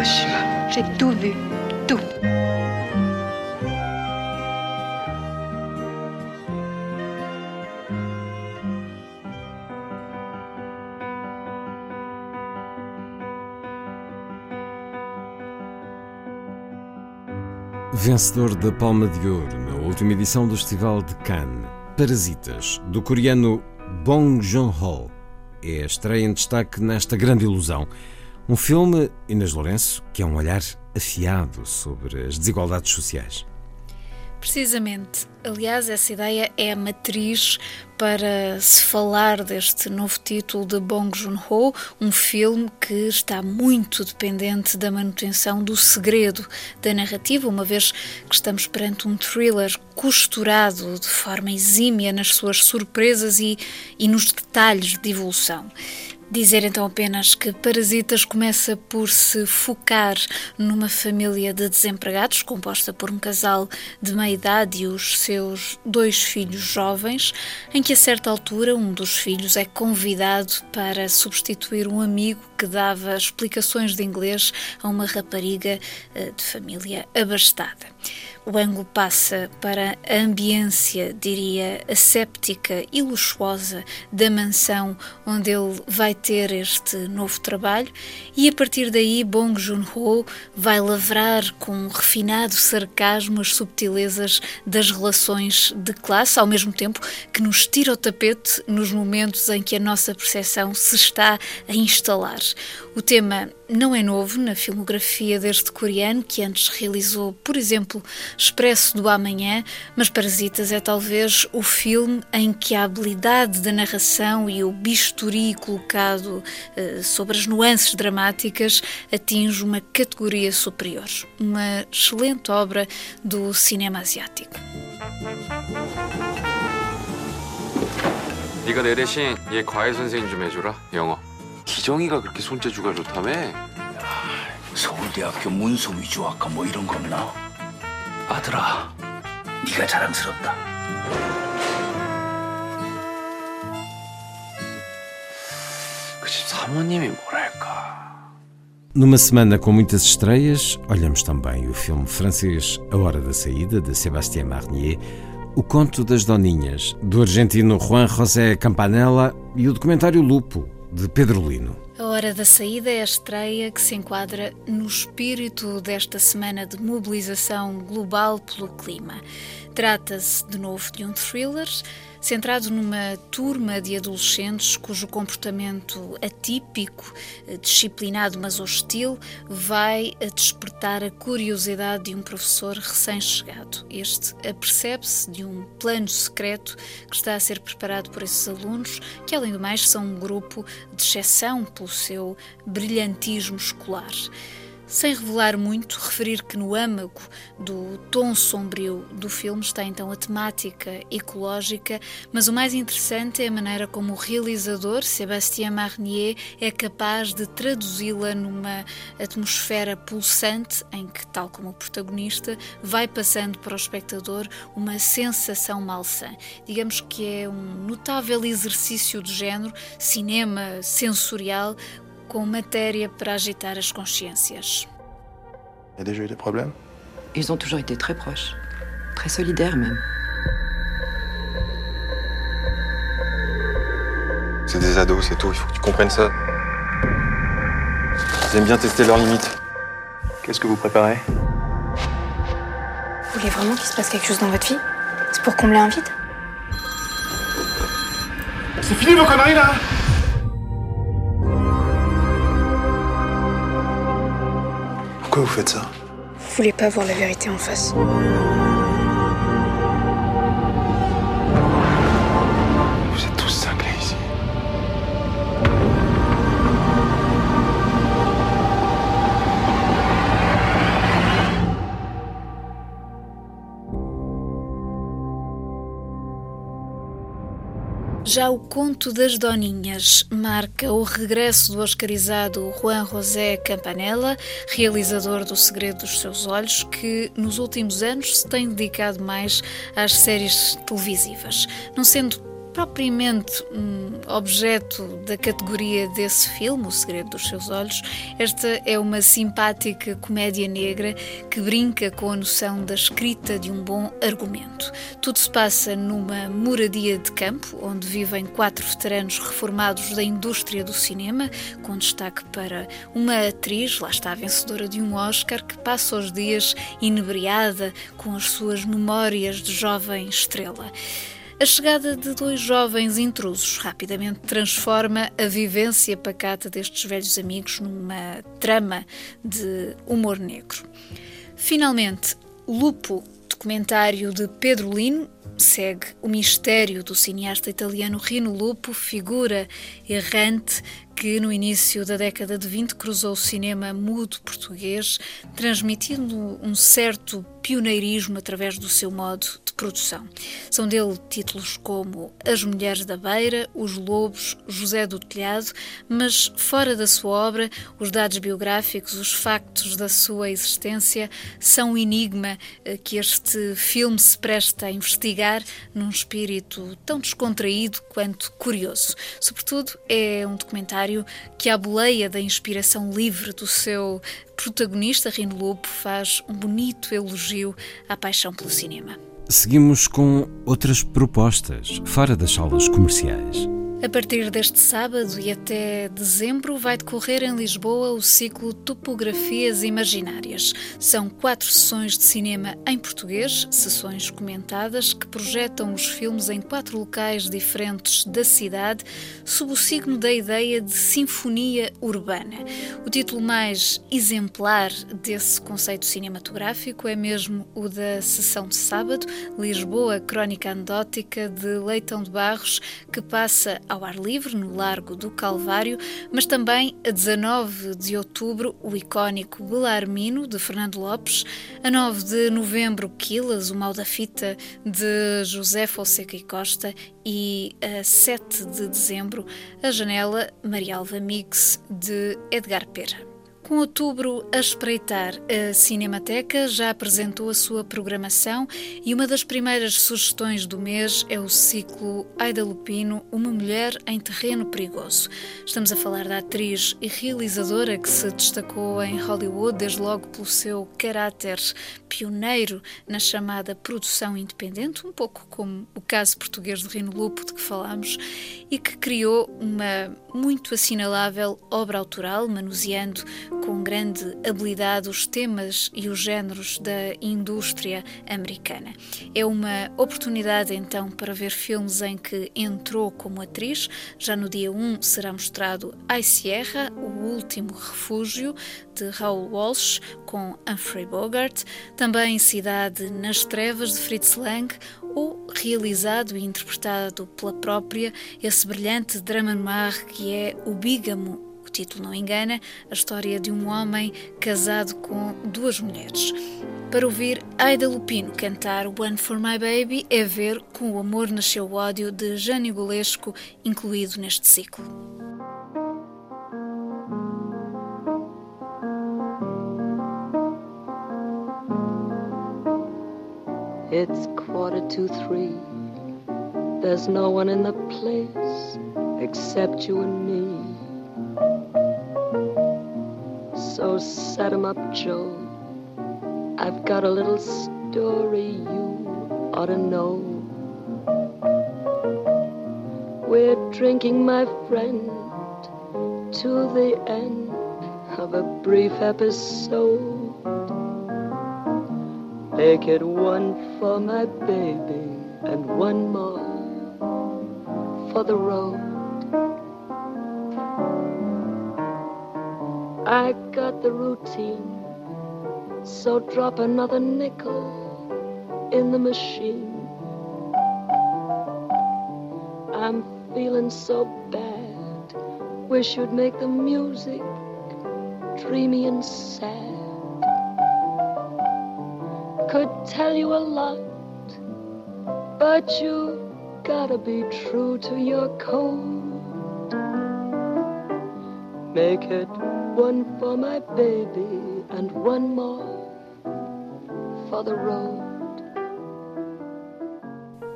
Hiroshima. J'ai tout vu, tout. Vencedor da Palma de Ouro na última edição do Festival de Cannes, Parasitas, do coreano Bong Joon-ho, é a estreia em destaque nesta grande ilusão. Um filme, Inês Lourenço, que é um olhar afiado sobre as desigualdades sociais. Precisamente. Aliás, essa ideia é a matriz para se falar deste novo título de Bong Joon-ho, um filme que está muito dependente da manutenção do segredo da narrativa, uma vez que estamos perante um thriller costurado de forma exímia nas suas surpresas e, e nos detalhes de evolução. Dizer então apenas que Parasitas começa por se focar numa família de desempregados, composta por um casal de meia idade e os seus dois filhos jovens, em que a certa altura um dos filhos é convidado para substituir um amigo que dava explicações de inglês a uma rapariga eh, de família abastada. O ângulo passa para a ambiência, diria, asséptica e luxuosa da mansão onde ele vai ter este novo trabalho e a partir daí Bong Joon-ho vai lavrar com um refinado sarcasmo as subtilezas das relações de classe, ao mesmo tempo que nos tira o tapete nos momentos em que a nossa percepção se está a instalar. O tema não é novo na filmografia deste coreano, que antes realizou, por exemplo, Expresso do Amanhã, mas Parasitas é talvez o filme em que a habilidade da narração e o bisturi colocado eh, sobre as nuances dramáticas atinge uma categoria superior. Uma excelente obra do cinema asiático. 네가 내 대신 얘 과외 선생님 좀 해줘라. 영어. 기정이가 그렇게 손재주가 좋다며? 서울대학교 문서 위주학과 뭐 이런 거구나. 아들아, 네가 자랑스럽다. 그 집 사모님이 뭐랄까. Numa semana com muitas estreias, olhamos também o filme francês A Hora da Saída, de Sébastien Marnier, O Conto das Doninhas, do argentino Juan José Campanella e o documentário Lupo, de Pedro Lino. A Hora da Saída é a estreia que se enquadra no espírito desta semana de mobilização global pelo clima. Trata-se, de novo, de um thriller centrado numa turma de adolescentes cujo comportamento atípico, disciplinado mas hostil, vai a despertar a curiosidade de um professor recém-chegado. Este apercebe-se de um plano secreto que está a ser preparado por esses alunos, que além do mais são um grupo de exceção pelo seu brilhantismo escolar. Sem revelar muito, referir que no âmago do tom sombrio do filme está então a temática ecológica, mas o mais interessante é a maneira como o realizador, Sébastien Marnier, é capaz de traduzi-la numa atmosfera pulsante em que, tal como o protagonista, vai passando para o espectador uma sensação malsã. Digamos que é um notável exercício de género, cinema sensorial, com matéria para agitar as consciências. Il y a déjà eu des problèmes? Ils ont toujours été très proches, très solidaires même. C'est des ados, c'est tout, il faut que tu comprennes ça. Ils aiment bien tester leurs limites. Qu'est-ce que vous préparez? Vous voulez vraiment qu'il se passe quelque chose dans votre vie? C'est pour combler un vide? C'est fini vos conneries là Vous faites ça? Vous voulez pas voir la vérité en face Já o Conto das Doninhas marca o regresso do oscarizado Juan José Campanella, realizador do Segredo dos Seus Olhos, que nos últimos anos se tem dedicado mais às séries televisivas. Não sendo propriamente um objeto da categoria desse filme, O Segredo dos Seus Olhos, esta é uma simpática comédia negra que brinca com a noção da escrita de um bom argumento. Tudo se passa numa moradia de campo, onde vivem quatro veteranos reformados da indústria do cinema, com destaque para uma atriz, lá está vencedora de um Oscar, que passa os dias inebriada com as suas memórias de jovem estrela. A chegada de dois jovens intrusos rapidamente transforma a vivência pacata destes velhos amigos numa trama de humor negro. Finalmente, Lupo, documentário de Pedro Lino, segue o mistério do cineasta italiano Rino Lupo, figura errante que no início da década de 20 cruzou o cinema mudo português, transmitindo um certo pioneirismo através do seu modo de produção. São dele títulos como As Mulheres da Beira, Os Lobos, José do Telhado, mas fora da sua obra, os dados biográficos, os factos da sua existência são um enigma eh, que este filme se presta a investigar num espírito tão descontraído quanto curioso. Sobretudo, é um documentário que, à boleia da inspiração livre do seu protagonista, Rino Lobo, faz um bonito elogio à paixão pelo cinema. Seguimos com outras propostas, fora das salas comerciais. A partir deste sábado e até dezembro vai decorrer em Lisboa o ciclo Topografias Imaginárias. São quatro sessões de cinema em português, sessões comentadas que projetam os filmes em quatro locais diferentes da cidade, sob o signo da ideia de sinfonia urbana. O título mais exemplar desse conceito cinematográfico é mesmo o da sessão de sábado, Lisboa Crónica Anedótica de Leitão de Barros, que passa ao ar livre no Largo do Calvário, mas também a 19 de outubro o icónico Belarmino de Fernando Lopes, a 9 de novembro Quilas, o Mal da Fita de José Fonseca e Costa e a 7 de dezembro a Janela Maria Alva Mix de Edgar Pera. Com outubro a espreitar, a Cinemateca já apresentou a sua programação e uma das primeiras sugestões do mês é o ciclo Aida Lupino, Uma Mulher em Terreno Perigoso. Estamos a falar da atriz e realizadora que se destacou em Hollywood desde logo pelo seu caráter pioneiro na chamada produção independente, um pouco como o caso português de Rino Lupo de que falámos, e que criou uma muito assinalável obra autoral, manuseando com grande habilidade os temas e os géneros da indústria americana. É uma oportunidade então para ver filmes em que entrou como atriz. Já no dia 1 será mostrado A Sierra, O Último Refúgio, de Raoul Walsh, com Humphrey Bogart, também Cidade nas Trevas, de Fritz Lang, ou realizado e interpretado pela própria esse brilhante drama noir que é O Bígamo o título não engana, a história de um homem casado com duas mulheres. Para ouvir Aida Lupino cantar One for My Baby é ver Com o Amor Nasceu o Ódio de Jânio Golesco, incluído neste ciclo. It's quarter to three. There's no one in the place except you and me. Set 'em up, Joe. I've got a little story you ought to know. We're drinking, my friend, to the end of a brief episode. Make it one for my baby and one more for the road. I got the routine, so drop another nickel in the machine. I'm feeling so bad, wish you'd make the music dreamy and sad. Could tell you a lot, but you gotta be true to your code. Make it one for my baby and one more for the road.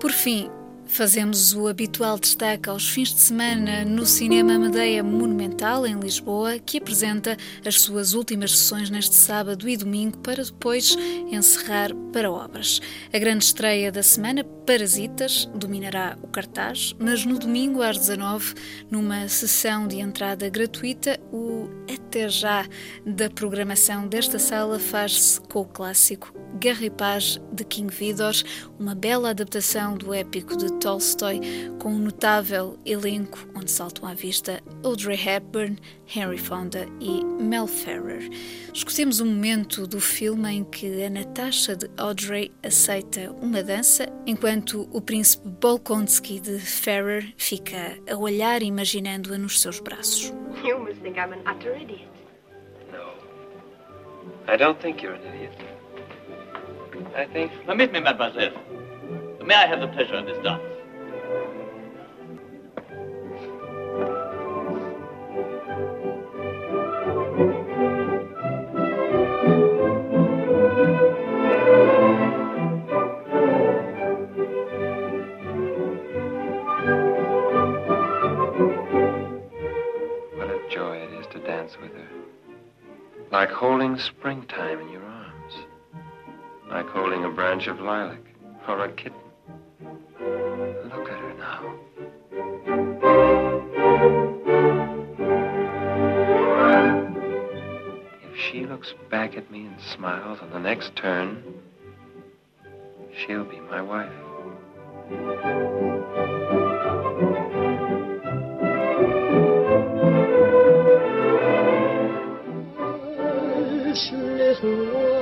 Por fim, Fazemos o habitual destaque aos fins de semana no Cinema Medeia Monumental, em Lisboa, que apresenta as suas últimas sessões neste sábado e domingo para depois encerrar para obras. A grande estreia da semana, Parasitas, dominará o cartaz, mas no domingo às 19, numa sessão de entrada gratuita, o até já da programação desta sala faz-se com o clássico Guerra e Paz de King Vidor, uma bela adaptação do épico de Tolstoy, com um notável elenco onde saltam à vista Audrey Hepburn, Henry Fonda e Mel Ferrer. Escutemos um momento do filme em que a Natasha de Audrey aceita uma dança, enquanto o príncipe Bolkonski de Ferrer fica a olhar imaginando-a nos seus braços. You must think I'm an utter idiot. No. I don't think you're an idiot. I think... Permit me, mademoiselle. May I have the pleasure of this dance? Branch of lilac or a kitten. Look at her now. If she looks back at me and smiles on the next turn, she'll be my wife. Hush, little